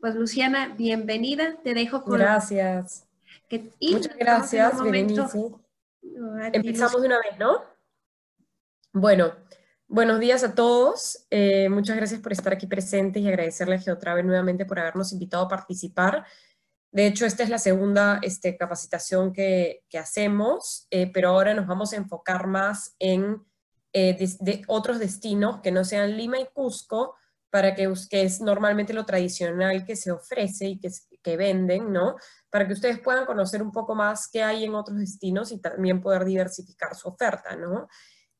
pues Luciana, bienvenida. Te dejo con... Gracias. Muchas gracias, Berenice. Empezamos de una vez, ¿no? Bueno, buenos días a todos. Eh, muchas gracias por estar aquí presentes y agradecerle a Geotrave nuevamente por habernos invitado a participar. De hecho, esta es la segunda este, capacitación que, hacemos, eh, pero ahora nos vamos a enfocar más en eh, otros destinos que no sean Lima y Cusco, para que, que es normalmente lo tradicional que se ofrece y que, que venden, ¿no? Para que ustedes puedan conocer un poco más qué hay en otros destinos y también poder diversificar su oferta, ¿no?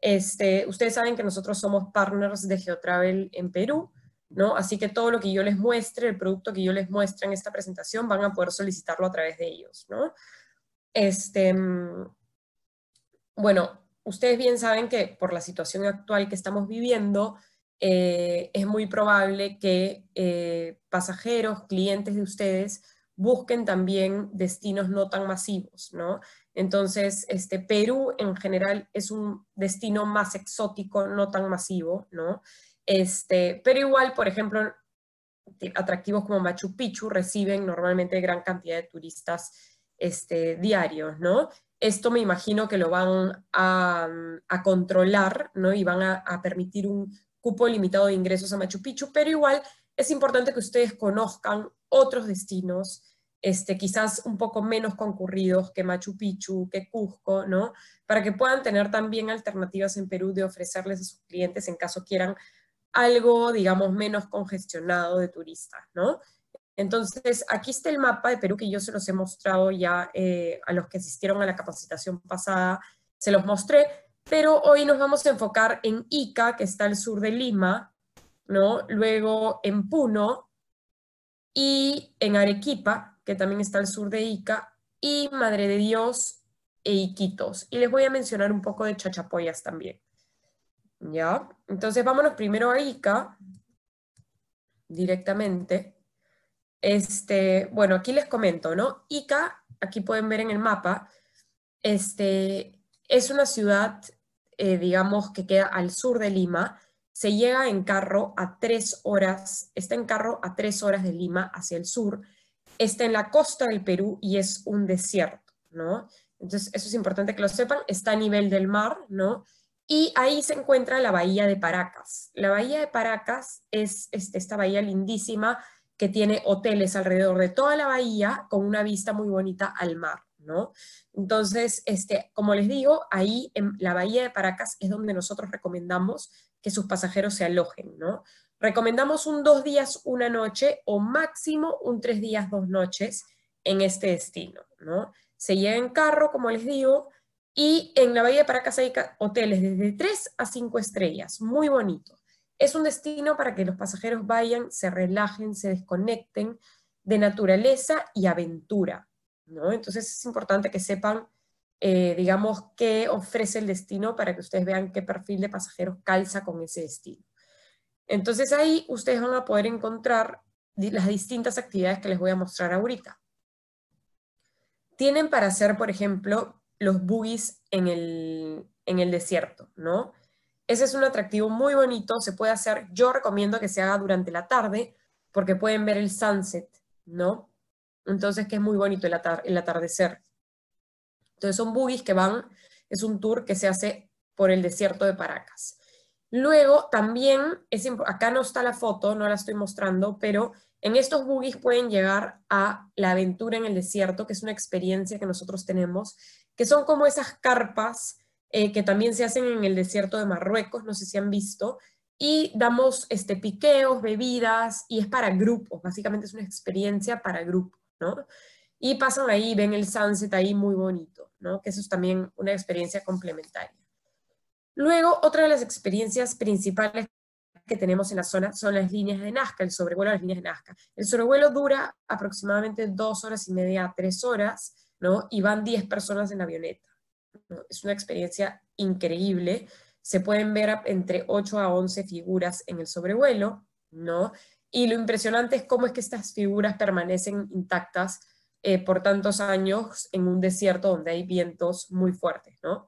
Este, ustedes saben que nosotros somos partners de Geotravel en Perú, ¿no? Así que todo lo que yo les muestre, el producto que yo les muestre en esta presentación, van a poder solicitarlo a través de ellos, ¿no? Este, mm, bueno, ustedes bien saben que por la situación actual que estamos viviendo, eh, es muy probable que eh, pasajeros, clientes de ustedes, busquen también destinos no tan masivos, ¿no? Entonces, este, Perú en general es un destino más exótico, no tan masivo, ¿no? Este, pero igual, por ejemplo, atractivos como Machu Picchu reciben normalmente gran cantidad de turistas este, diarios, ¿no? Esto me imagino que lo van a, controlar, ¿no? Y van a permitir un cupo limitado de ingresos a Machu Picchu, pero igual es importante que ustedes conozcan otros destinos, este, quizás un poco menos concurridos que Machu Picchu, que Cusco, ¿no? Para que puedan tener también alternativas en Perú de ofrecerles a sus clientes en caso quieran algo, digamos, menos congestionado de turistas, ¿no? Entonces, aquí está el mapa de Perú que yo se los he mostrado ya eh, a los que asistieron a la capacitación pasada, se los mostré, pero hoy nos vamos a enfocar en Ica, que está al sur de Lima, ¿no? Luego en Puno y en Arequipa, que también está al sur de Ica, y Madre de Dios e Iquitos. Y les voy a mencionar un poco de Chachapoyas también. ¿Ya? Entonces vámonos primero a Ica, directamente. Este, bueno, aquí les comento, ¿no? Ica, aquí pueden ver en el mapa, este, es una ciudad eh, digamos, que queda al sur de Lima, se llega en carro a tres horas, está en carro a tres horas de Lima hacia el sur, está en la costa del Perú y es un desierto, ¿no? Entonces, eso es importante que lo sepan, está a nivel del mar, ¿no? Y ahí se encuentra la bahía de Paracas. La bahía de Paracas es este, esta bahía lindísima que tiene hoteles alrededor de toda la bahía con una vista muy bonita al mar. ¿no? Entonces, este, como les digo, ahí en la bahía de Paracas es donde nosotros recomendamos que sus pasajeros se alojen, ¿no? Recomendamos un dos días, una noche o máximo un tres días, dos noches en este destino, ¿no? Se llega en carro, como les digo, y en la bahía de Paracas hay hoteles desde tres a cinco estrellas, muy bonito. Es un destino para que los pasajeros vayan, se relajen, se desconecten de naturaleza y aventura. Entonces es importante que sepan, eh, digamos, qué ofrece el destino para que ustedes vean qué perfil de pasajeros calza con ese destino. Entonces ahí ustedes van a poder encontrar las distintas actividades que les voy a mostrar ahorita. Tienen para hacer, por ejemplo, los buggies en el, en el desierto, ¿no? Ese es un atractivo muy bonito, se puede hacer, yo recomiendo que se haga durante la tarde, porque pueden ver el sunset, ¿no? Entonces, que es muy bonito el, atardecer. Entonces, son buggies que van, es un tour que se hace por el desierto de Paracas. Luego, también, es, acá no está la foto, no la estoy mostrando, pero en estos buggies pueden llegar a la aventura en el desierto, que es una experiencia que nosotros tenemos, que son como esas carpas eh, que también se hacen en el desierto de Marruecos, no sé si han visto, y damos este, piqueos, bebidas, y es para grupos, básicamente es una experiencia para grupos. Y pasan ahí, ven el sunset ahí muy bonito, ¿no? Que eso es también una experiencia complementaria. Luego, otra de las experiencias principales que tenemos en la zona son las líneas de Nazca, el sobrevuelo de las líneas de Nazca. El sobrevuelo dura aproximadamente dos horas y media tres horas, ¿no? Y van 10 personas en la avioneta. Es una experiencia increíble. Se pueden ver entre 8 a 11 figuras en el sobrevuelo, ¿no? Y lo impresionante es cómo es que estas figuras permanecen intactas eh, por tantos años en un desierto donde hay vientos muy fuertes, ¿no?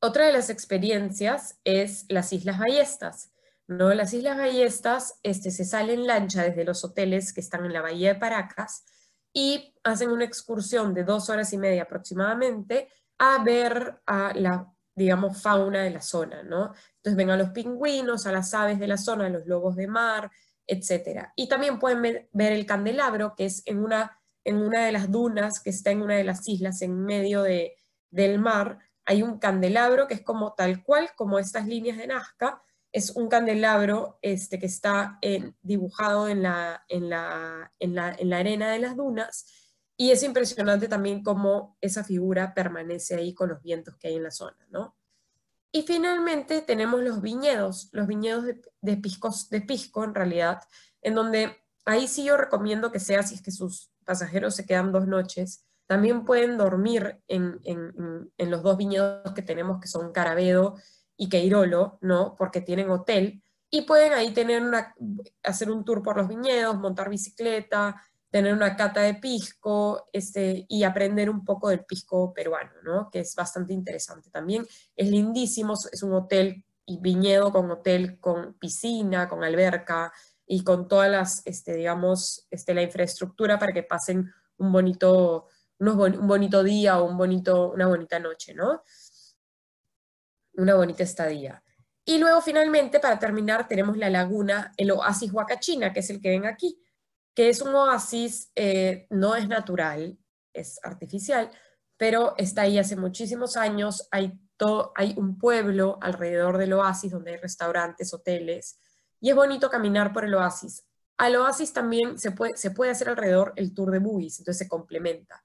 Otra de las experiencias es las Islas Ballestas. ¿no? Las Islas Ballestas este, se sale en lancha desde los hoteles que están en la bahía de Paracas y hacen una excursión de dos horas y media aproximadamente a ver a la, digamos, fauna de la zona, ¿no? Entonces ven a los pingüinos, a las aves de la zona, a los lobos de mar, etc. Y también pueden ver, el candelabro, que es en una, en una de las dunas que está en una de las islas en medio de, del mar, hay un candelabro que es como tal cual, como estas líneas de Nazca, es un candelabro este, que está dibujado en la, en, la, en, la, en la arena de las dunas, y es impresionante también cómo esa figura permanece ahí con los vientos que hay en la zona, ¿no? Y finalmente tenemos los viñedos, los viñedos de, de, de pisco en realidad, en donde ahí sí yo recomiendo que sea, si es que sus pasajeros se quedan dos noches, también pueden dormir en, los dos viñedos que tenemos, que son Carabedo y Queirolo, ¿no? Porque tienen hotel, y pueden ahí tener una, hacer un tour por los viñedos, montar bicicleta, tener una cata de pisco este, y aprender un poco del pisco peruano, ¿no? Que es bastante interesante también. Es lindísimo, es un hotel y viñedo con hotel, con piscina, con alberca y con todas las, este, digamos, este, la infraestructura para que pasen un bonito, un bonito día o un bonito, una bonita noche, ¿no? Una bonita estadía. Y luego finalmente, para terminar, tenemos la laguna, el oasis Huacachina, que es el que ven aquí, que es un oasis, eh, no es natural, es artificial, pero está ahí hace muchísimos años, hay, todo, hay un pueblo alrededor del oasis donde hay restaurantes, hoteles, y es bonito caminar por el oasis. Al oasis también se puede, se puede hacer alrededor el tour de buggies, entonces se complementa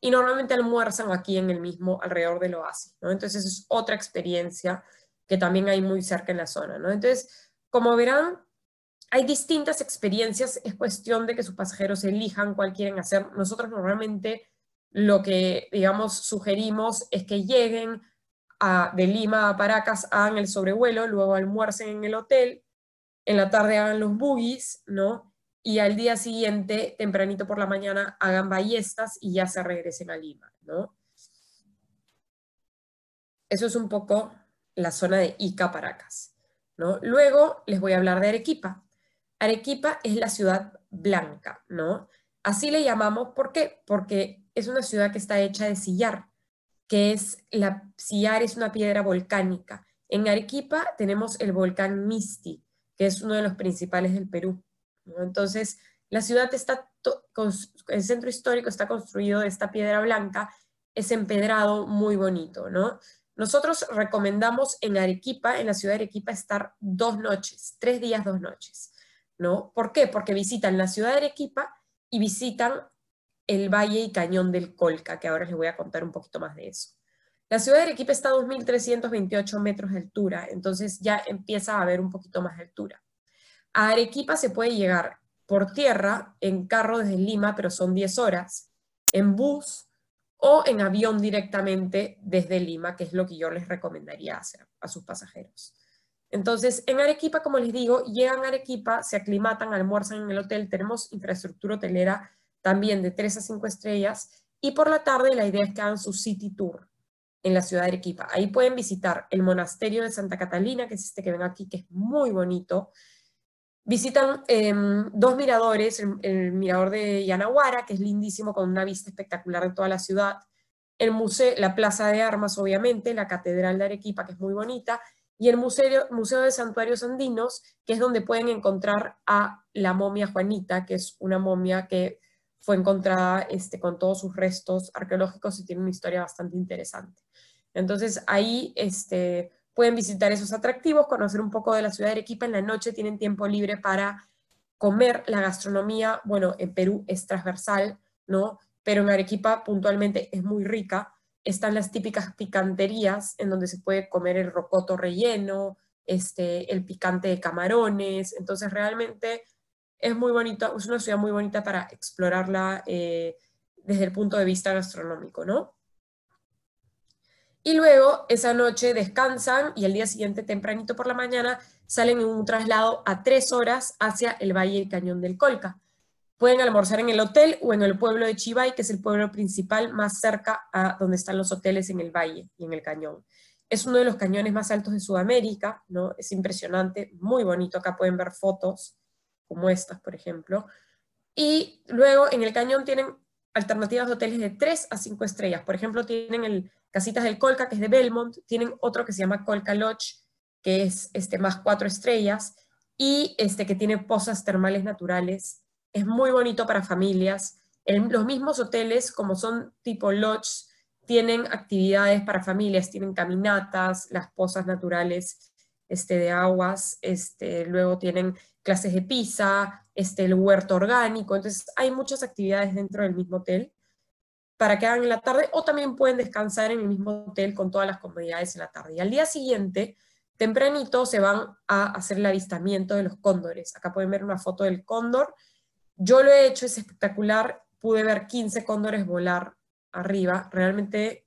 y normalmente almuerzan aquí en el mismo, alrededor del oasis, ¿no? Entonces es otra experiencia que también hay muy cerca en la zona, ¿no? Entonces, como verán, hay distintas experiencias, es cuestión de que sus pasajeros elijan cuál quieren hacer. Nosotros normalmente lo que, digamos, sugerimos es que lleguen de Lima a Paracas, hagan el sobrevuelo, luego almuercen en el hotel, en la tarde hagan los buggies, ¿no? y al día siguiente, tempranito por la mañana, hagan ballestas y ya se regresen a Lima, ¿no? Eso es un poco la zona de Ica Paracas, ¿no? Luego les voy a hablar de Arequipa. Arequipa es la ciudad blanca, ¿no? Así le llamamos, ¿por qué? Porque es una ciudad que está hecha de sillar, que es, la sillar es una piedra volcánica. En Arequipa tenemos el volcán Misti, que es uno de los principales del Perú. Entonces, la ciudad está, el centro histórico está construido de esta piedra blanca, es empedrado muy bonito, ¿no? Nosotros recomendamos en Arequipa, en la ciudad de Arequipa, estar dos noches, tres días, dos noches, ¿Por qué? Porque visitan la ciudad de Arequipa y visitan el valle y cañón del Colca, que ahora les voy a contar un poquito más de eso. La ciudad de Arequipa está a 2.328 metros de altura, entonces ya empieza a haber un poquito más de altura. A Arequipa se puede llegar por tierra, en carro desde Lima, pero son 10 horas, en bus o en avión directamente desde Lima, que es lo que yo les recomendaría hacer a sus pasajeros. Entonces, en Arequipa, como les digo, llegan a Arequipa, se aclimatan, almuerzan en el hotel, tenemos infraestructura hotelera también de 3 a 5 estrellas, y por la tarde la idea es que hagan su city tour en la ciudad de Arequipa. Ahí pueden visitar el monasterio de Santa Catalina, que es este que ven aquí, que es muy bonito, Visitan em, dos miradores, el, mirador de Yanaguara, que es lindísimo con una vista espectacular de toda la ciudad, el museo, la Plaza de Armas, obviamente, la Catedral de Arequipa, que es muy bonita, y el Museo, museo de Santuarios Andinos, que es donde pueden encontrar a la momia Juanita, que es una momia que fue encontrada este, con todos sus restos arqueológicos y tiene una historia bastante interesante. Entonces ahí este, pueden visitar esos atractivos, conocer un poco de la ciudad de Arequipa. En la noche tienen tiempo libre para comer la gastronomía. Bueno, en Perú es transversal, ¿no? Pero en Arequipa puntualmente es muy rica. Están las típicas picanterías en donde se puede comer el rocoto relleno, este, el picante de camarones. Entonces realmente es muy bonito, es una ciudad muy bonita para explorarla eh, desde el punto de vista gastronómico, ¿no? Y luego esa noche descansan y el día siguiente tempranito por la mañana salen en un traslado a tres horas hacia el Valle y Cañón del Colca. Pueden almorzar en el hotel o en el pueblo de Chivay, que es el pueblo principal más cerca a donde están los hoteles en el valle y en el cañón. es uno de los cañones más altos de Sudamérica, ¿no? Es impresionante, muy bonito. Acá pueden ver fotos como estas, por ejemplo. Y luego en el cañón tienen alternativas de hoteles de 3 a 5 estrellas. Por ejemplo, tienen el Casitas del Colca, que es de Belmont, tienen otro que se llama Colca Lodge, que es este, más 4 estrellas, y este, que tiene pozas termales naturales. Es muy bonito para familias. los mismos hoteles, como son tipo lodge, tienen actividades para familias, tienen caminatas, las pozas naturales este, de aguas, este, luego tienen clases de pizza, este, el huerto orgánico, entonces hay muchas actividades dentro del mismo hotel para que hagan en la tarde o también pueden descansar en el mismo hotel con todas las comodidades en la tarde. Y al día siguiente, tempranito, se van a hacer el avistamiento de los cóndores. Acá pueden ver una foto del cóndor. Yo lo he hecho, es espectacular. Pude ver 15 cóndores volar arriba. Realmente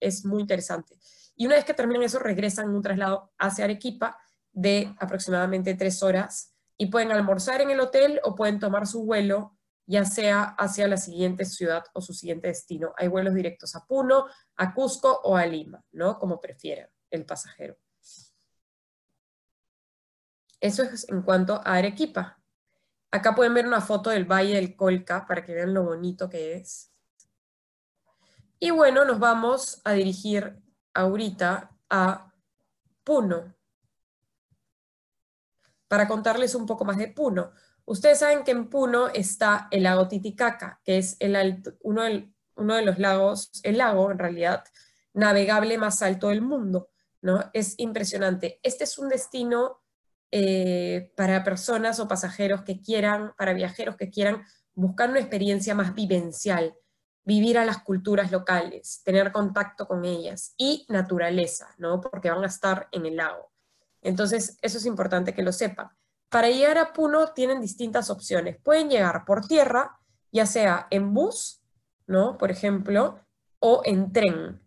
es muy interesante. Y una vez que terminan eso, regresan en un traslado hacia Arequipa de aproximadamente tres horas y pueden almorzar en el hotel o pueden tomar su vuelo ya sea hacia la siguiente ciudad o su siguiente destino. Hay vuelos directos a Puno, a Cusco o a Lima, ¿no? Como prefiera el pasajero. Eso es en cuanto a Arequipa. Acá pueden ver una foto del Valle del Colca para que vean lo bonito que es. Y bueno, nos vamos a dirigir ahorita a Puno para contarles un poco más de Puno. Ustedes saben que en Puno está el lago Titicaca, que es uno, uno, de los lagos, el lago en realidad, navegable más alto del mundo. ¿no? Es impresionante. Este es un destino eh, para personas o pasajeros que quieran, para viajeros que quieran buscar una experiencia más vivencial, vivir a las culturas locales, tener contacto con ellas y naturaleza, ¿no? porque van a estar en el lago. Entonces, eso es importante que lo sepan. Para llegar a Puno tienen distintas opciones. Pueden llegar por tierra, ya sea en bus, ¿no? Por ejemplo, o en tren.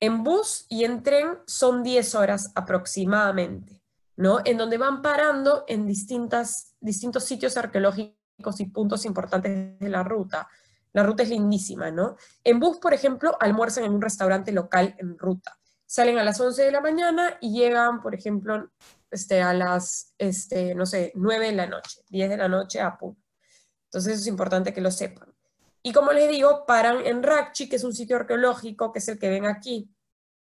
En bus y en tren son 10 horas aproximadamente, ¿no? En donde van parando en distintas, distintos sitios arqueológicos y puntos importantes de la ruta. La ruta es lindísima, ¿no? En bus, por ejemplo, almuerzan en un restaurante local en ruta salen a las 11 de la mañana y llegan, por ejemplo, este, a las, este, no sé, 9 de la noche, 10 de la noche a Puno. Entonces es importante que lo sepan. Y como les digo, paran en Rakchi, que es un sitio arqueológico, que es el que ven aquí,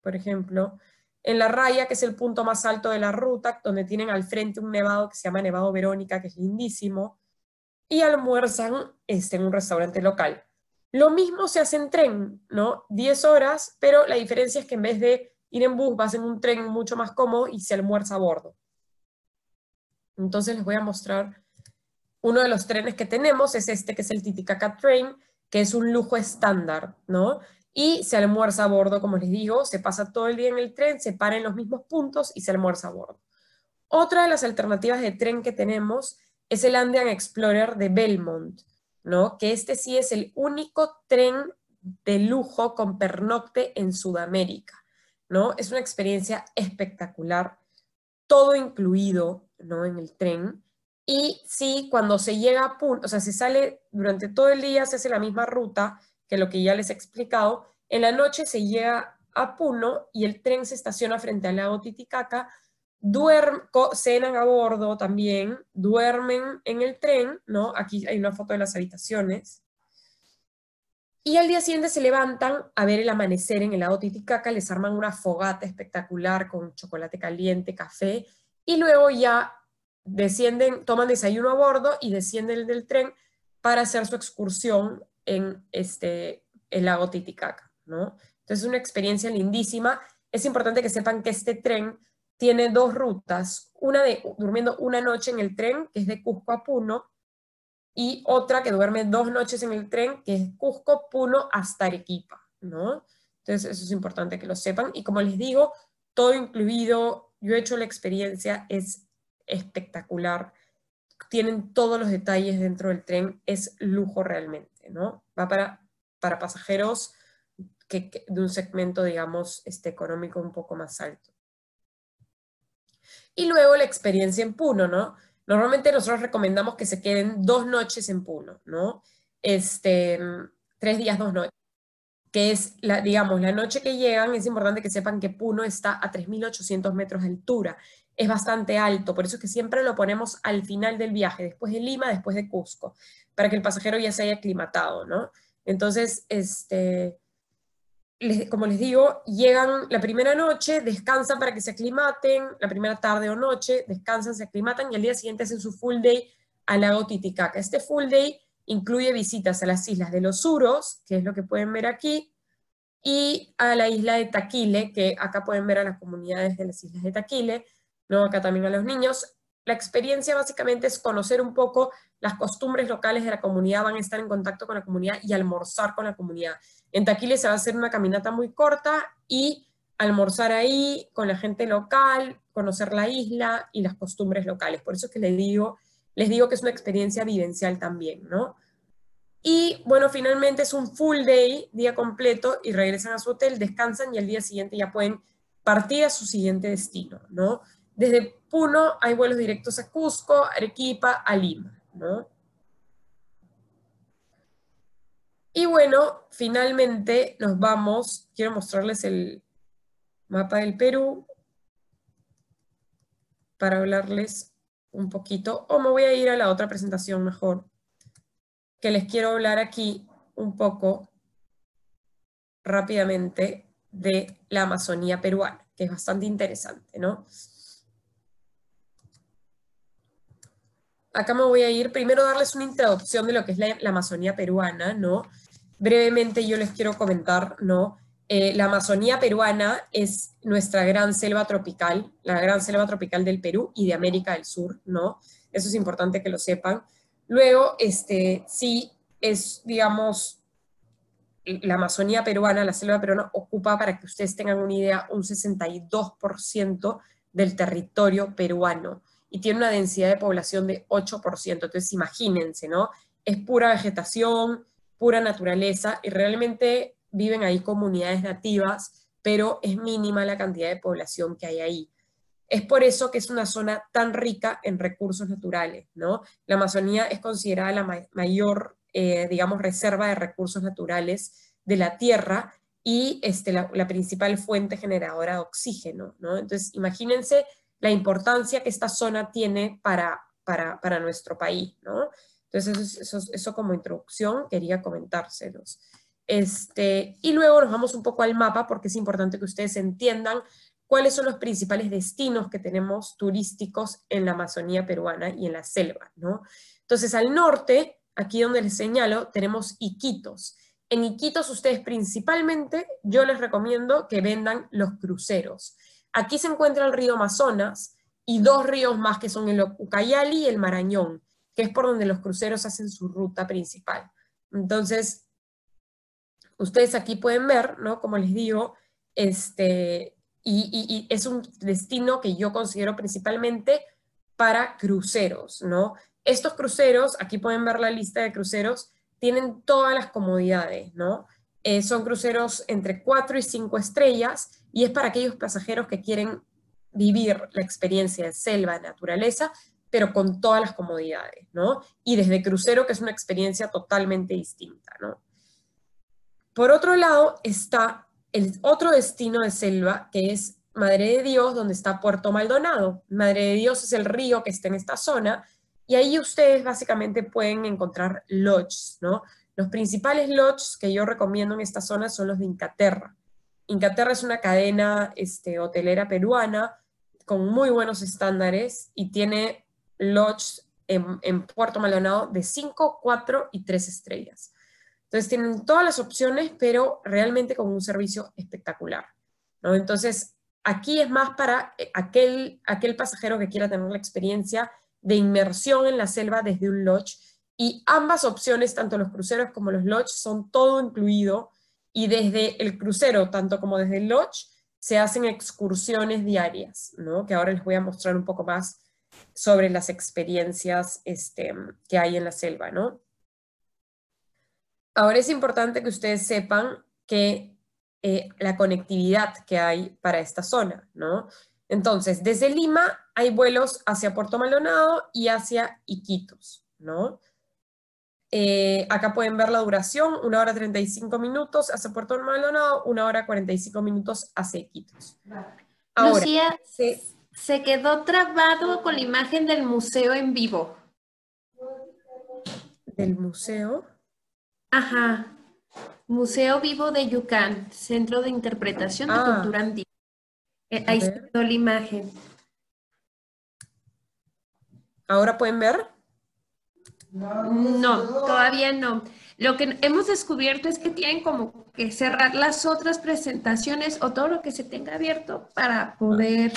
por ejemplo, en La Raya, que es el punto más alto de la ruta, donde tienen al frente un nevado que se llama Nevado Verónica, que es lindísimo, y almuerzan este, en un restaurante local. Lo mismo se hace en tren, ¿no? 10 horas, pero la diferencia es que en vez de ir en bus, vas en un tren mucho más cómodo y se almuerza a bordo. Entonces les voy a mostrar uno de los trenes que tenemos, es este que es el Titicaca Train, que es un lujo estándar, ¿no? Y se almuerza a bordo, como les digo, se pasa todo el día en el tren, se para en los mismos puntos y se almuerza a bordo. Otra de las alternativas de tren que tenemos es el Andean Explorer de Belmont. ¿no? Que este sí es el único tren de lujo con pernocte en Sudamérica, ¿no? Es una experiencia espectacular, todo incluido, ¿no? En el tren. Y sí, cuando se llega a Puno, o sea, se sale durante todo el día, se hace la misma ruta que lo que ya les he explicado, en la noche se llega a Puno y el tren se estaciona frente al lago Titicaca duermen, cenan a bordo también, duermen en el tren, ¿no? Aquí hay una foto de las habitaciones. Y al día siguiente se levantan a ver el amanecer en el lago Titicaca, les arman una fogata espectacular con chocolate caliente, café, y luego ya descienden, toman desayuno a bordo y descienden del tren para hacer su excursión en este, el lago Titicaca, ¿no? Entonces es una experiencia lindísima. Es importante que sepan que este tren tiene dos rutas, una de durmiendo una noche en el tren, que es de Cusco a Puno, y otra que duerme dos noches en el tren, que es Cusco, Puno hasta Arequipa, ¿no? Entonces eso es importante que lo sepan. Y como les digo, todo incluido, yo he hecho la experiencia, es espectacular. Tienen todos los detalles dentro del tren, es lujo realmente, ¿no? Va para, para pasajeros que, de un segmento, digamos, este, económico un poco más alto. Y luego la experiencia en Puno, ¿no? Normalmente nosotros recomendamos que se queden dos noches en Puno, ¿no? Este, tres días, dos noches. que es, la, digamos, la noche que llegan, es importante que sepan que Puno está a 3.800 metros de altura. Es bastante alto, por eso es que siempre lo ponemos al final del viaje, después de Lima, después de Cusco, para que el pasajero ya se haya aclimatado, ¿no? Entonces, este, como les digo, llegan la primera noche, descansan para que se aclimaten, la primera tarde o noche, descansan, se aclimatan y al día siguiente hacen su full day al lago Titicaca. Este full day incluye visitas a las islas de los Uros, que es lo que pueden ver aquí, y a la isla de Taquile, que acá pueden ver a las comunidades de las islas de Taquile, ¿no? acá también a los niños. La experiencia básicamente es conocer un poco las costumbres locales de la comunidad, van a estar en contacto con la comunidad y almorzar con la comunidad. En Taquile se va a hacer una caminata muy corta y almorzar ahí con la gente local, conocer la isla y las costumbres locales. Por eso es que les digo les digo que es una experiencia vivencial también, ¿no? Y bueno, finalmente es un full day, día completo, y regresan a su hotel, descansan y al día siguiente ya pueden partir a su siguiente destino, ¿no? Desde Puno hay vuelos directos a Cusco, Arequipa, a Lima, ¿no? Y bueno, finalmente nos vamos, quiero mostrarles el mapa del Perú para hablarles un poquito, o me voy a ir a la otra presentación mejor, que les quiero hablar aquí un poco rápidamente de la Amazonía peruana, que es bastante interesante, ¿no? Acá me voy a ir, primero darles una introducción de lo que es la, la Amazonía peruana, ¿no? Brevemente yo les quiero comentar, ¿no? Eh, la Amazonía peruana es nuestra gran selva tropical, la gran selva tropical del Perú y de América del Sur, ¿no? Eso es importante que lo sepan. Luego, este, sí, es, digamos, la Amazonía peruana, la selva peruana, ocupa, para que ustedes tengan una idea, un 62% del territorio peruano y tiene una densidad de población de 8%. Entonces, imagínense, ¿no? Es pura vegetación, pura naturaleza y realmente viven ahí comunidades nativas, pero es mínima la cantidad de población que hay ahí. Es por eso que es una zona tan rica en recursos naturales, ¿no? La Amazonía es considerada la mayor, eh, digamos, reserva de recursos naturales de la Tierra y este, la, principal fuente generadora de oxígeno, ¿no? Entonces, imagínense la importancia que esta zona tiene para, para, nuestro país, ¿no? Entonces, eso, eso como introducción quería comentárselos. Este, y luego nos vamos un poco al mapa porque es importante que ustedes entiendan cuáles son los principales destinos que tenemos turísticos en la Amazonía peruana y en la selva. ¿no? Entonces, al norte, aquí donde les señalo, tenemos Iquitos. En Iquitos ustedes principalmente, yo les recomiendo que vendan los cruceros. Aquí se encuentra el río Amazonas y dos ríos más que son el Ucayali y el Marañón, que es por donde los cruceros hacen su ruta principal. Entonces, ustedes aquí pueden ver, ¿no? Como les digo, este, y, es un destino que yo considero principalmente para cruceros, ¿no? Estos cruceros, aquí pueden ver la lista de cruceros, tienen todas las comodidades, ¿no? Eh, son cruceros entre 4 y 5 estrellas y es para aquellos pasajeros que quieren vivir la experiencia de selva, de naturaleza, pero con todas las comodidades, ¿no? Y desde crucero, que es una experiencia totalmente distinta, ¿no? Por otro lado está el otro destino de selva, que es Madre de Dios, donde está Puerto Maldonado. Madre de Dios es el río que está en esta zona, y ahí ustedes básicamente pueden encontrar lodges, ¿no? Los principales lodges que yo recomiendo en esta zona son los de Incaterra. Incaterra es una cadena este, hotelera peruana con muy buenos estándares y tiene lodges en, Puerto Maldonado de 5, 4 y 3 estrellas. Entonces tienen todas las opciones, pero realmente con un servicio espectacular. Entonces, aquí es más para eh, aquel, aquel pasajero que quiera tener la experiencia de inmersión en la selva desde un lodge. Y ambas opciones, tanto los cruceros como los lodges, son todo incluido. Y desde el crucero, tanto como desde el lodge, se hacen excursiones diarias, ¿no? que ahora les voy a mostrar un poco más sobre las experiencias este, que hay en la selva. ¿no? Ahora es importante que ustedes sepan que eh, la conectividad que hay para esta zona, ¿no? Entonces, desde Lima hay vuelos hacia Puerto Maldonado y hacia Iquitos, ¿no? Eh, acá pueden ver la duración, 1 hora 35 minutos hacia Puerto Maldonado, 1 hora 45 minutos hacia Iquitos. Ahora, Lucía, se quedó trabado con la imagen del museo en vivo. ¿Del museo? Ajá. Museo Vivo de Yucán, Centro de Interpretación de ah. Cultura Andina. Eh, ahí está la imagen. ¿Ahora pueden ver? No, todavía no. Lo que hemos descubierto es que tienen como que cerrar las otras presentaciones o todo lo que se tenga abierto para poder...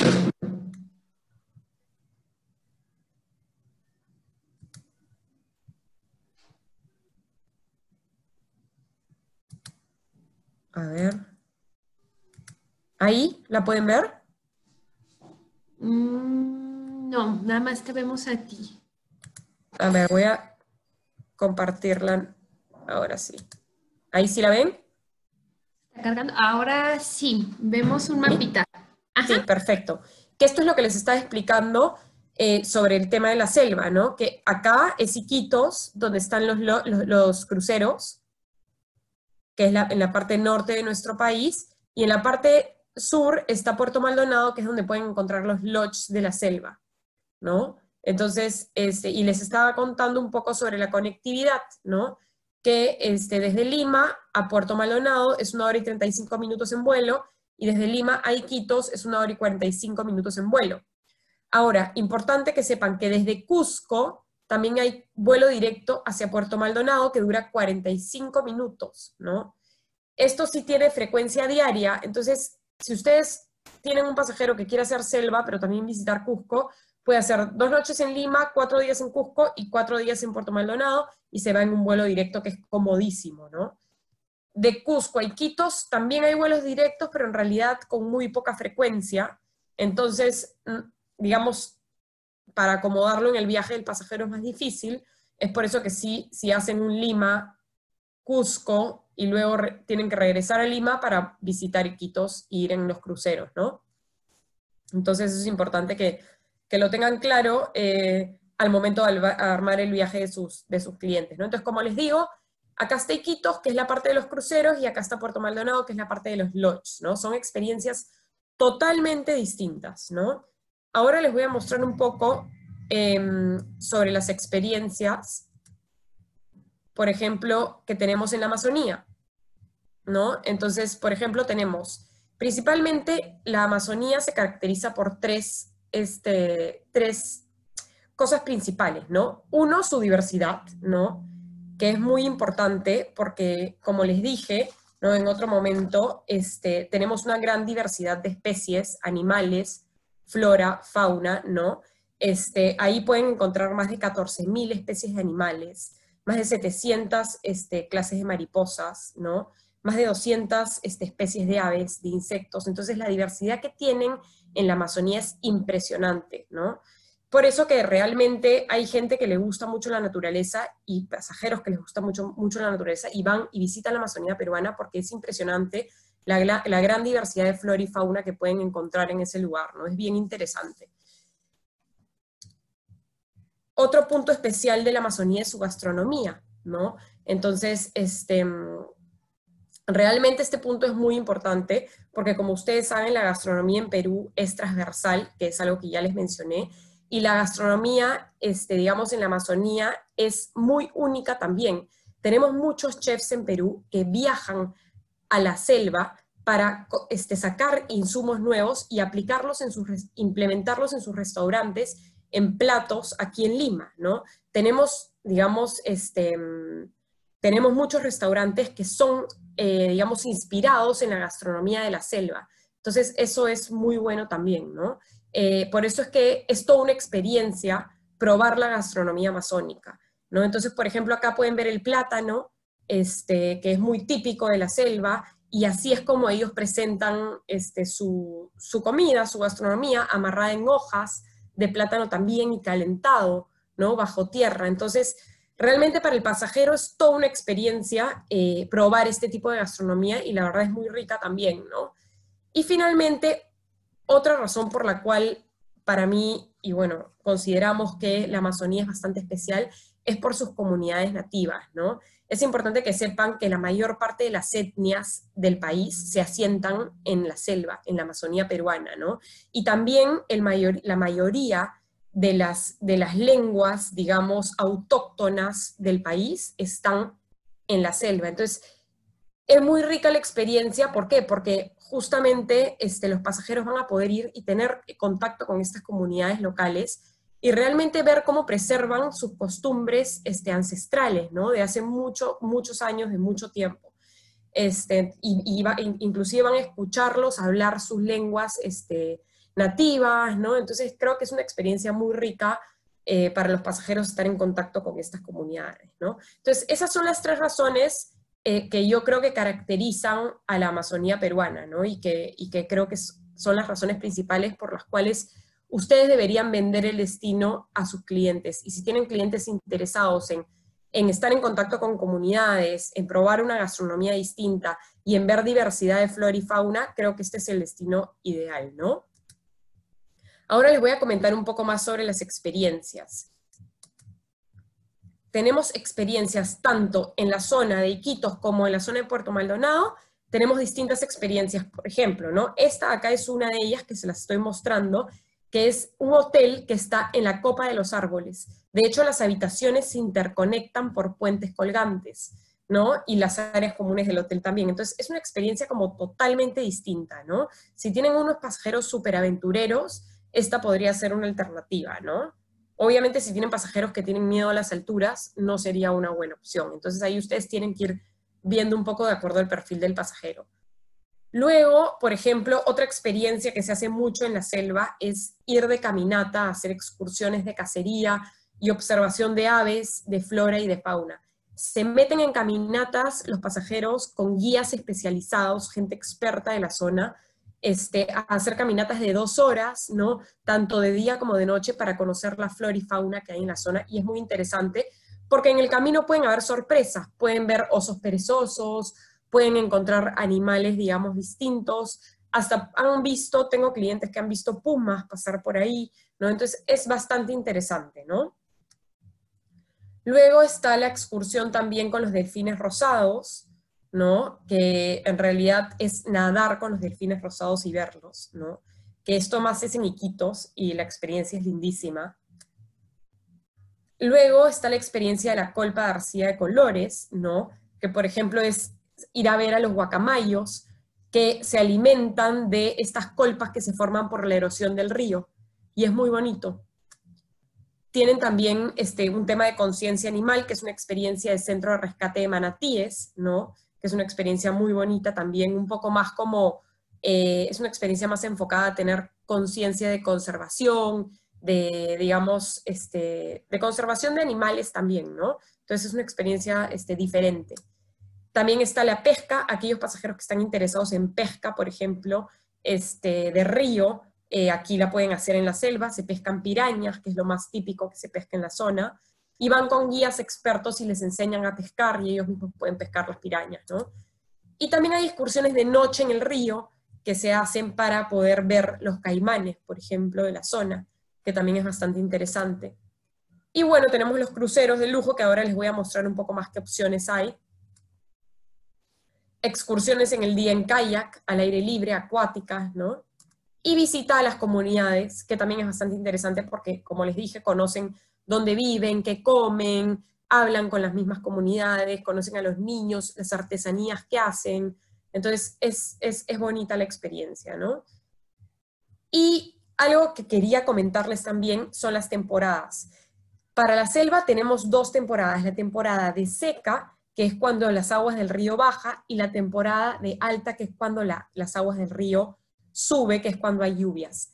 A ver. ¿Ahí la pueden ver? Mm, no, nada más te vemos aquí. A ver, voy a compartirla ahora sí. ¿Ahí sí la ven? Está cargando. Ahora sí, vemos un mapita. Sí, perfecto. Que esto es lo que les estaba explicando eh, sobre el tema de la selva, ¿no? Que acá es Iquitos, donde están los, los, cruceros, que es en la parte norte de nuestro país, y en la parte sur está Puerto Maldonado, que es donde pueden encontrar los lodges de la selva, ¿no? Entonces, este, y les estaba contando un poco sobre la conectividad, ¿no? Que este, desde Lima a Puerto Maldonado es una hora y 35 minutos en vuelo, y desde Lima a Iquitos es una hora y 45 minutos en vuelo. Ahora, importante que sepan que desde Cusco también hay vuelo directo hacia Puerto Maldonado que dura 45 minutos, ¿no? Esto sí tiene frecuencia diaria, entonces, si ustedes tienen un pasajero que quiere hacer selva, pero también visitar Cusco, puede hacer dos noches en Lima, cuatro días en Cusco y cuatro días en Puerto Maldonado y se va en un vuelo directo que es comodísimo, ¿no? De Cusco a Iquitos también hay vuelos directos, pero en realidad con muy poca frecuencia. Entonces, mm, digamos, para acomodarlo en el viaje del pasajero es más difícil. Es por eso que sí, si hacen un Lima, Cusco, y luego tienen que regresar a Lima para visitar Iquitos e ir en los cruceros, ¿no? Entonces es importante que que lo tengan claro eh, al momento de armar el viaje de sus, de sus clientes. ¿no? Entonces, como les digo, acá está Iquitos, que es la parte de los cruceros, y acá está Puerto Maldonado, que es la parte de los lodges, ¿no? Son experiencias totalmente distintas, ¿no? Ahora les voy a mostrar un poco em, sobre las experiencias, por ejemplo, que tenemos en la Amazonía, ¿no? Entonces, por ejemplo, tenemos, principalmente la Amazonía se caracteriza por tres este, tres cosas principales, ¿no? Uno, su diversidad, ¿no? Que es muy importante porque, como les dije, ¿no? En otro momento, este, tenemos una gran diversidad de especies, animales, flora, fauna, ¿no? Este, ahí pueden encontrar más de 14.000 especies de animales, más de 700 este, clases de mariposas, ¿no? Más de 200 este, especies de aves, de insectos. Entonces, la diversidad que tienen en la Amazonía es impresionante, ¿no? Por eso que realmente hay gente que le gusta mucho la naturaleza y pasajeros que les gusta mucho, mucho la naturaleza y van y visitan la Amazonía peruana porque es impresionante la, la, gran diversidad de flora y fauna que pueden encontrar en ese lugar, ¿no? Es bien interesante. Otro punto especial de la Amazonía es su gastronomía, ¿no? Entonces, este, Realmente este punto es muy importante porque como ustedes saben, la gastronomía en Perú es transversal, que es algo que ya les mencioné, y la gastronomía, este, digamos, en la Amazonía es muy única también. Tenemos muchos chefs en Perú que viajan a la selva para este, sacar insumos nuevos y aplicarlos en sus, implementarlos en sus restaurantes en platos aquí en Lima, ¿no? Tenemos, digamos, este, tenemos muchos restaurantes que son, eh, digamos, inspirados en la gastronomía de la selva. Entonces, eso es muy bueno también, ¿no? Eh, por eso es que es toda una experiencia probar la gastronomía amazónica, ¿no? Entonces, por ejemplo, acá pueden ver el plátano, este, que es muy típico de la selva, y así es como ellos presentan este, su, su comida, su gastronomía, amarrada en hojas de plátano también y calentado, ¿no? Bajo tierra. Entonces, Realmente para el pasajero es toda una experiencia eh, probar este tipo de gastronomía y la verdad es muy rica también, ¿no? Y finalmente, otra razón por la cual para mí y bueno, consideramos que la Amazonía es bastante especial, es por sus comunidades nativas, ¿no? Es importante que sepan que la mayor parte de las etnias del país se asientan en la selva, en la Amazonía peruana, ¿no? Y también el mayor, la mayoría de las, de las lenguas, digamos, autóctonas del país están en la selva. Entonces, es muy rica la experiencia, ¿por qué? Porque justamente este, los pasajeros van a poder ir y tener contacto con estas comunidades locales y realmente ver cómo preservan sus costumbres este, ancestrales, ¿no? De hace mucho, muchos años, de mucho tiempo. Este, y, inclusive van a escucharlos hablar sus lenguas este, nativas, ¿no? Entonces creo que es una experiencia muy rica eh, para los pasajeros estar en contacto con estas comunidades, ¿no? Entonces esas son las tres razones eh, que yo creo que caracterizan a la Amazonía peruana, ¿no? Y que, y que creo que son las razones principales por las cuales ustedes deberían vender el destino a sus clientes. Y si tienen clientes interesados en, en estar en contacto con comunidades, en probar una gastronomía distinta y en ver diversidad de flora y fauna, creo que este es el destino ideal, ¿no? Ahora les voy a comentar un poco más sobre las experiencias tenemos experiencias tanto en la zona de Iquitos como en la zona de Puerto Maldonado, tenemos distintas experiencias. Por ejemplo, ¿no? Esta acá es una de ellas que se las estoy mostrando, que es un hotel que está en la copa de los árboles. De hecho, las habitaciones se interconectan por puentes colgantes, ¿no? Y las áreas comunes del hotel también. Entonces, es una experiencia como totalmente distinta, ¿no? Si tienen unos pasajeros súper aventureros, esta podría ser una alternativa, ¿no? Obviamente si tienen pasajeros que tienen miedo a las alturas, no sería una buena opción. Entonces ahí ustedes tienen que ir viendo un poco de acuerdo al perfil del pasajero. Luego, por ejemplo, otra experiencia que se hace mucho en la selva es ir de caminata, hacer excursiones de cacería y observación de aves, de flora y de fauna. Se meten en caminatas los pasajeros con guías especializados, gente experta de la zona, este, a hacer caminatas de dos horas, ¿no? Tanto de día como de noche para conocer la flora y fauna que hay en la zona y es muy interesante porque en el camino pueden haber sorpresas, pueden ver osos perezosos, pueden encontrar animales, digamos, distintos, hasta han visto, tengo clientes que han visto pumas pasar por ahí, ¿no? Entonces es bastante interesante, ¿no? Luego está la excursión también con los delfines rosados, ¿no? Que en realidad es nadar con los delfines rosados y verlos, ¿no? Que esto más es en Iquitos y la experiencia es lindísima. Luego está la experiencia de la colpa de arcilla de colores, ¿no? Que por ejemplo es ir a ver a los guacamayos que se alimentan de estas colpas que se forman por la erosión del río. Y es muy bonito. Tienen también este, un tema de conciencia animal, que es una experiencia de centro de rescate de manatíes, ¿no? Que es una experiencia muy bonita también, un poco más como, eh, es una experiencia más enfocada a tener conciencia de conservación, de, digamos, este, de conservación de animales también, ¿no? Entonces es una experiencia este, diferente. También está la pesca, aquellos pasajeros que están interesados en pesca, por ejemplo, este, de río, eh, aquí la pueden hacer en la selva, se pescan pirañas, que es lo más típico que se pesca en la zona, y van con guías expertos y les enseñan a pescar y ellos mismos pueden pescar las pirañas, ¿no? Y también hay excursiones de noche en el río que se hacen para poder ver los caimanes, por ejemplo, de la zona, que también es bastante interesante. Y bueno, tenemos los cruceros de lujo, que ahora les voy a mostrar un poco más qué opciones hay. Excursiones en el día en kayak, al aire libre, acuáticas, ¿no? Y visita a las comunidades, que también es bastante interesante porque, como les dije, conocen dónde viven, qué comen, hablan con las mismas comunidades, conocen a los niños, las artesanías que hacen. Entonces es, bonita la experiencia, ¿no? Y algo que quería comentarles también son las temporadas. Para la selva tenemos dos temporadas, la temporada de seca, que es cuando las aguas del río baja, y la temporada de alta, que es cuando las aguas del río sube, que es cuando hay lluvias.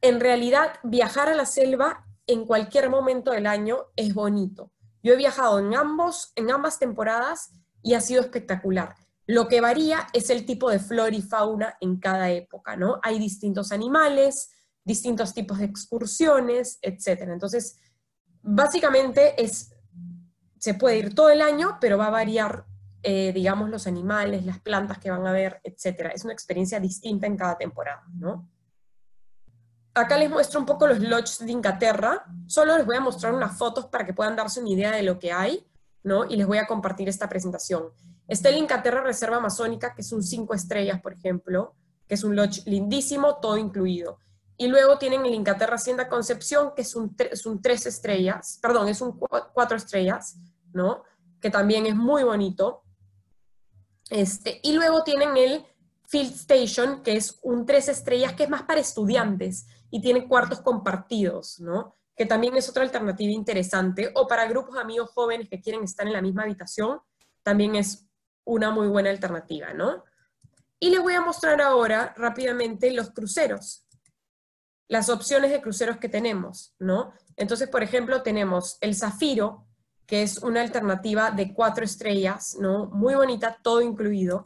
En realidad, viajar a la selva en cualquier momento del año es bonito. Yo he viajado en, ambos, en ambas temporadas y ha sido espectacular. Lo que varía es el tipo de flora y fauna en cada época, ¿no? Hay distintos animales, distintos tipos de excursiones, etc. Entonces, básicamente es, se puede ir todo el año, pero va a variar, eh, digamos, los animales, las plantas que van a ver, etc. Es una experiencia distinta en cada temporada, ¿no? Acá les muestro un poco los lodges de Inglaterra. Solo les voy a mostrar unas fotos para que puedan darse una idea de lo que hay, ¿no? Y les voy a compartir esta presentación. Está el Inglaterra Reserva Amazónica, que es un 5 estrellas, por ejemplo, que es un lodge lindísimo, todo incluido. Y luego tienen el Inglaterra Hacienda Concepción, que es un, es un 3 estrellas, perdón, es un 4 estrellas, ¿no? Que también es muy bonito. Este, y luego tienen el Field Station, que es un 3 estrellas, que es más para estudiantes y tiene cuartos compartidos, ¿no? Que también es otra alternativa interesante. O para grupos de amigos jóvenes que quieren estar en la misma habitación, también es una muy buena alternativa, ¿no? Y les voy a mostrar ahora rápidamente los cruceros, las opciones de cruceros que tenemos, ¿no? Entonces, por ejemplo, tenemos el Zafiro, que es una alternativa de cuatro estrellas, ¿no? Muy bonita, todo incluido.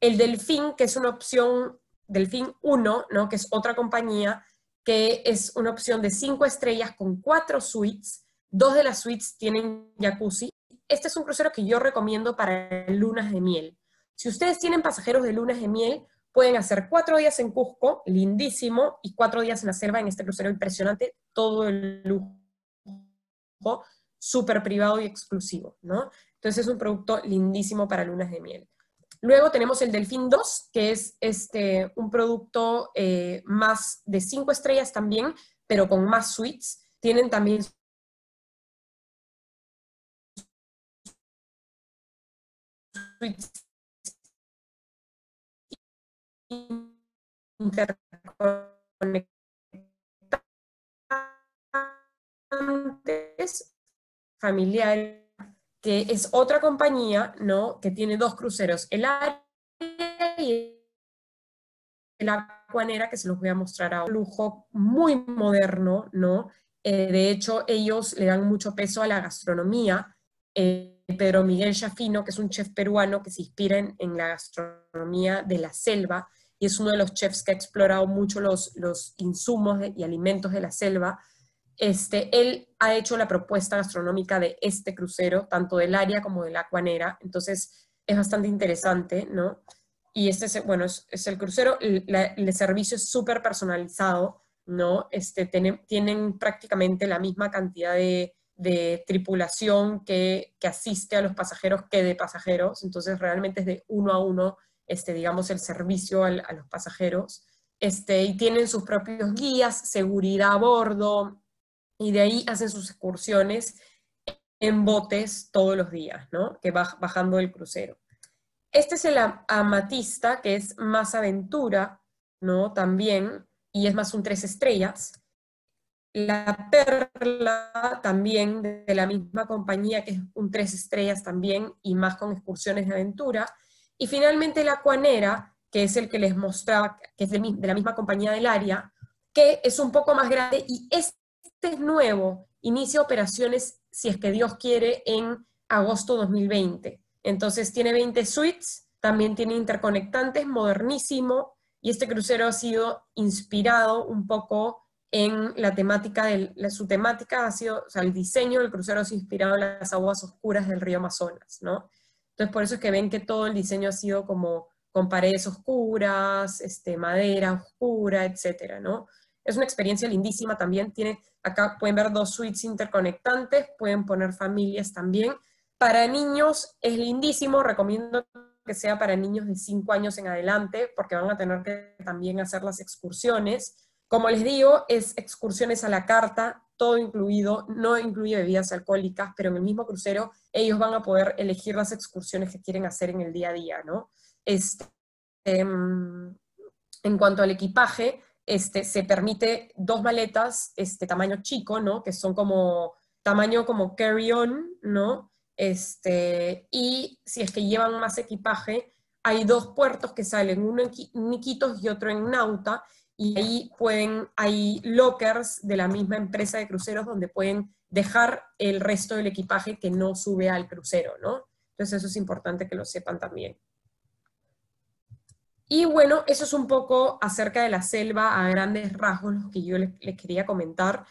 El Delfín, que es una opción, Delfín 1, ¿no? Que es otra compañía, que es una opción de cinco estrellas con cuatro suites. Dos de las suites tienen jacuzzi este es un crucero que yo recomiendo para lunas de miel. Si ustedes tienen pasajeros de lunas de miel, pueden hacer cuatro días en Cusco, lindísimo, y cuatro días en la selva en este crucero impresionante, todo el lujo, súper privado y exclusivo, ¿no? Entonces es un producto lindísimo para lunas de miel. Luego tenemos el Delfín 2, que es este, un producto eh, más de cinco estrellas también, pero con más suites. Tienen también interconectantes familiares, que es otra compañía, ¿no? Que tiene dos cruceros, el área y el Aquanera, que se los voy a mostrar a un lujo muy moderno, ¿no? Eh, de hecho, ellos le dan mucho peso a la gastronomía. Eh, Pedro Miguel Chafino, que es un chef peruano que se inspira en, la gastronomía de la selva y es uno de los chefs que ha explorado mucho los, los insumos y alimentos de la selva. Este, él ha hecho la propuesta gastronómica de este crucero, tanto del área como de la acuanera, entonces es bastante interesante, ¿no? Y este es, bueno, es, el crucero, el, el, servicio es súper personalizado, ¿no? Este, tienen prácticamente la misma cantidad de, de tripulación que, asiste a los pasajeros que de pasajeros, entonces realmente es de uno a uno, este, digamos, el servicio a los pasajeros, este, y tienen sus propios guías, seguridad a bordo, y de ahí hacen sus excursiones en botes todos los días, ¿no? Que va bajando el crucero. Este es el amatista, que es más aventura, ¿no? También, y es más un tres estrellas. La Perla también de la misma compañía, que es un tres estrellas también y más con excursiones de aventura. Y finalmente la Cuanera, que es el que les mostraba, que es de, la misma compañía del área, que es un poco más grande y este es nuevo, inicia operaciones, si es que Dios quiere, en agosto 2020. Entonces tiene 20 suites, también tiene interconectantes, modernísimo, y este crucero ha sido inspirado un poco en la temática, de su temática ha sido, el diseño del crucero se ha inspirado en las aguas oscuras del río Amazonas, ¿no? Entonces por eso es que ven que todo el diseño ha sido como con paredes oscuras, este, madera oscura, etcétera, ¿no? Es una experiencia lindísima también, tiene, acá pueden ver dos suites interconectantes, pueden poner familias también. Para niños es lindísimo, recomiendo que sea para niños de 5 años en adelante, porque van a tener que también hacer las excursiones, como les digo, es excursiones a la carta, todo incluido, no incluye bebidas alcohólicas, pero en el mismo crucero ellos van a poder elegir las excursiones que quieren hacer en el día a día, ¿no? Este, em, en cuanto al equipaje, este, se permite dos maletas, este, tamaño chico, ¿no? Que son como, tamaño como carry-on, ¿no? Este, y si es que llevan más equipaje, hay dos puertos que salen, uno en Iquitos y otro en Nauta, y ahí pueden, hay lockers de la misma empresa de cruceros donde pueden dejar el resto del equipaje que no sube al crucero, ¿no? Entonces eso es importante que lo sepan también. Y bueno, eso es un poco acerca de la selva a grandes rasgos lo que yo les, quería comentar.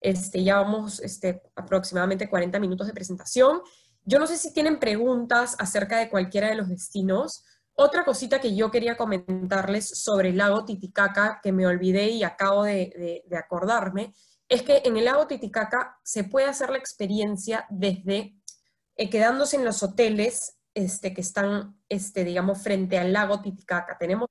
Este, ya vamos este, aproximadamente 40 minutos de presentación. Yo no sé si tienen preguntas acerca de cualquiera de los destinos Otra cosita que yo quería comentarles sobre el lago Titicaca, que me olvidé y acabo de, acordarme, es que en el lago Titicaca se puede hacer la experiencia desde eh, quedándose en los hoteles este, que están, este, digamos, frente al lago Titicaca. Tenemos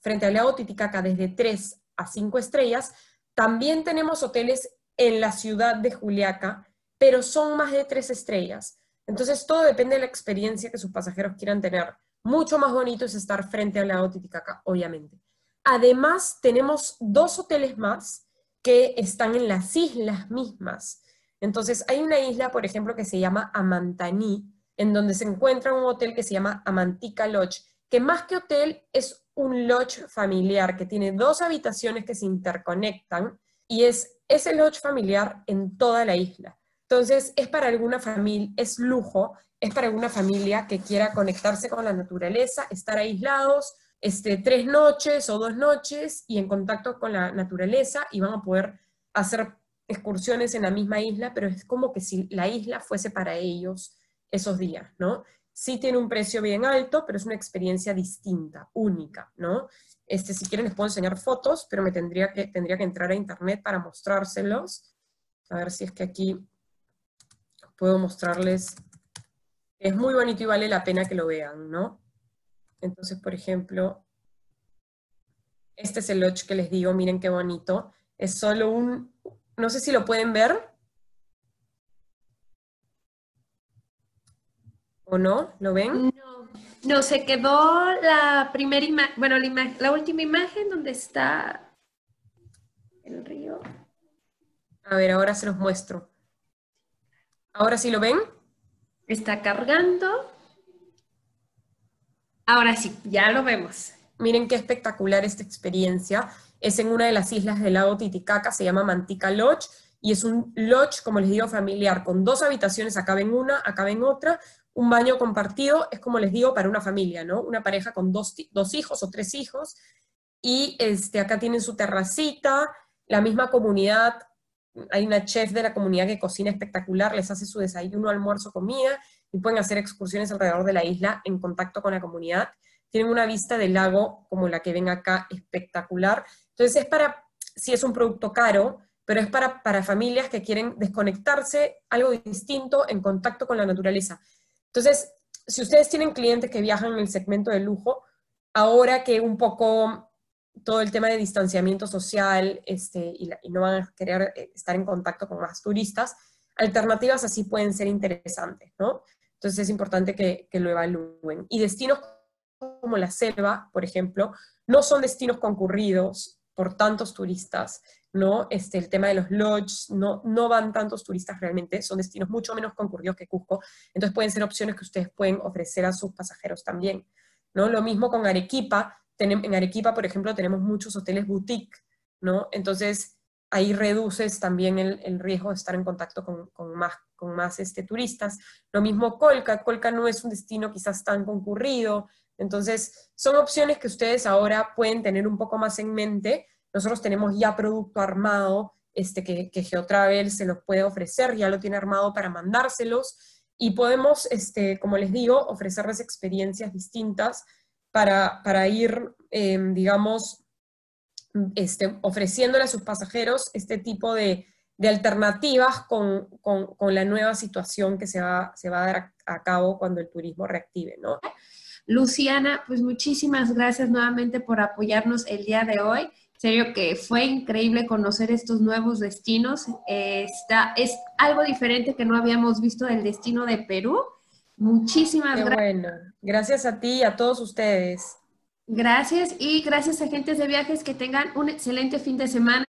frente al lago Titicaca desde 3 a 5 estrellas. También tenemos hoteles en la ciudad de Juliaca, pero son más de 3 estrellas. Entonces, todo depende de la experiencia que sus pasajeros quieran tener. Mucho más bonito es estar frente al lago Titicaca, obviamente. Además, tenemos dos hoteles más que están en las islas mismas. Entonces, hay una isla, por ejemplo, que se llama Amantaní, en donde se encuentra un hotel que se llama Amantica Lodge, que más que hotel es un lodge familiar que tiene dos habitaciones que se interconectan y es ese lodge familiar en toda la isla. Entonces, es para alguna familia, es lujo, es para alguna familia que quiera conectarse con la naturaleza, estar aislados este, tres noches o dos noches y en contacto con la naturaleza y van a poder hacer excursiones en la misma isla, pero es como que si la isla fuese para ellos esos días, ¿no? Sí tiene un precio bien alto, pero es una experiencia distinta, única, ¿no? Este, si quieren les puedo enseñar fotos, pero me tendría que, tendría que entrar a internet para mostrárselos. A ver si es que aquí puedo mostrarles. Es muy bonito y vale la pena que lo vean, ¿no? Entonces, por ejemplo, este es el lodge que les digo, miren qué bonito. Es solo un, no sé si lo pueden ver. ¿O no? ¿Lo ven? No, no se quedó la primera imagen, bueno, la, la última imagen donde está el río. A ver, ahora se los muestro. ¿Ahora sí lo ven? Está cargando. Ahora sí, ya lo vemos. Miren qué espectacular esta experiencia. Es en una de las islas del lago Titicaca, se llama Mantica Lodge, y es un lodge, como les digo, familiar, con dos habitaciones, acá ven una, acá ven otra, un baño compartido, es como les digo, para una familia, ¿no? Una pareja con dos, dos hijos o tres hijos, y este, acá tienen su terracita, la misma comunidad hay una chef de la comunidad que cocina espectacular, les hace su desayuno, almuerzo, comida, y pueden hacer excursiones alrededor de la isla en contacto con la comunidad. Tienen una vista del lago como la que ven acá, espectacular. Entonces es para, si es un producto caro, pero es para, para familias que quieren desconectarse, algo distinto, en contacto con la naturaleza. Entonces, si ustedes tienen clientes que viajan en el segmento de lujo, ahora que un poco todo el tema de distanciamiento social este, y, no van a querer eh, estar en contacto con más turistas, alternativas así pueden ser interesantes, ¿no? Entonces es importante que, lo evalúen. Y destinos como la selva, por ejemplo, no son destinos concurridos por tantos turistas, ¿no? Este, el tema de los lodges, no, no van tantos turistas realmente, son destinos mucho menos concurridos que Cusco, entonces pueden ser opciones que ustedes pueden ofrecer a sus pasajeros también, ¿no? Lo mismo con Arequipa, en Arequipa, por ejemplo, tenemos muchos hoteles boutique, ¿no? Entonces, ahí reduces también el, riesgo de estar en contacto con, más, con más este, turistas. Lo mismo Colca, Colca no es un destino quizás tan concurrido, entonces son opciones que ustedes ahora pueden tener un poco más en mente. Nosotros tenemos ya producto armado este, que, que Geotravel se los puede ofrecer, ya lo tiene armado para mandárselos y podemos, este, como les digo, ofrecerles experiencias distintas para, ir, em, digamos, este, ofreciéndole a sus pasajeros este tipo de, alternativas con, la nueva situación que se va, se va a dar a, cabo cuando el turismo reactive, ¿no? Luciana, pues muchísimas gracias nuevamente por apoyarnos el día de hoy. Serio que fue increíble conocer estos nuevos destinos. está, es algo diferente que no habíamos visto del destino de Perú Muchísimas gracias. Bueno, gracias a ti y a todos ustedes. Gracias y gracias agentes de viajes que tengan un excelente fin de semana.